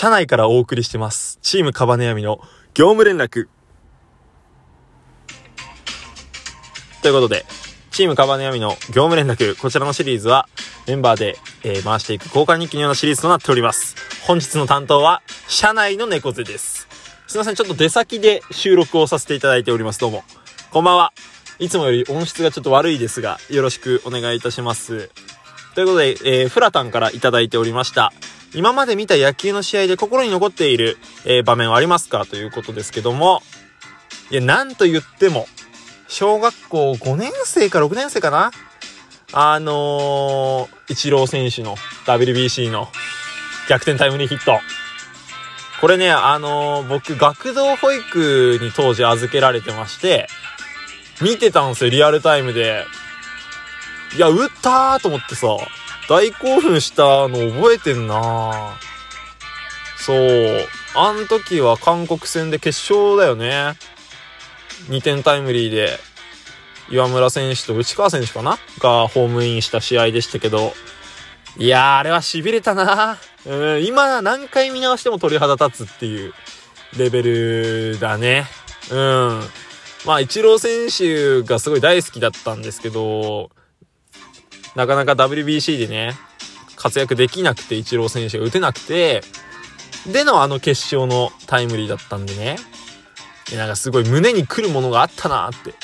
社内からお送りしてます。チームカバネヤミの業務連絡。ということで、チームカバネヤミの業務連絡、こちらのシリーズは、メンバーで、えー、回していく交換日記のようなシリーズとなっております。本日の担当は、社内の猫背です。すいません、ちょっと出先で収録をさせていただいております。どうも。こんばんは。いつもより音質がちょっと悪いですが、よろしくお願いいたします。ということで、えー、フラタンからいただいておりました。今まで見た野球の試合で心に残っている、えー、場面はありますかということですけども、いや、なんと言っても、小学校5年生か6年生かな？あのー、イチロー選手の WBC の逆転タイムリーヒット。これね、あのー、僕、学童保育に当時預けられてまして、見てたんですよ、リアルタイムで。いや、打ったーと思ってさ、大興奮したの覚えてんなそう。あん時は韓国戦で決勝だよね。2点タイムリーで、岩村選手と内川選手かな？がホームインした試合でしたけど、いやー、あれは痺れたなうん、今何回見直しても鳥肌立つっていうレベルだね。うん。まあ、イチロー選手がすごい大好きだったんですけど、なかなか WBC でね、活躍できなくて、イチロー選手が打てなくて、でのあの決勝のタイムリーだったんでね。なんかすごい胸に来るものがあったなって。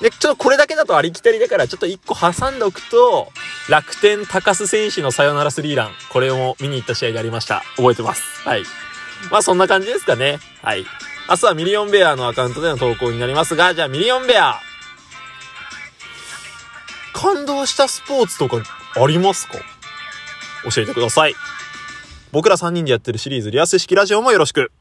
で、ちょっとこれだけだとありきたりだから、ちょっと一個挟んでおくと、楽天高須選手のサヨナラスリーラン。これを見に行った試合でありました。覚えてます。はい。まあそんな感じですかね。はい。明日はミリオンベアのアカウントでの投稿になりますが、じゃあミリオンベア感動したスポーツとかありますか？教えてください。僕ら3人でやってるシリーズリアス式ラジオもよろしく。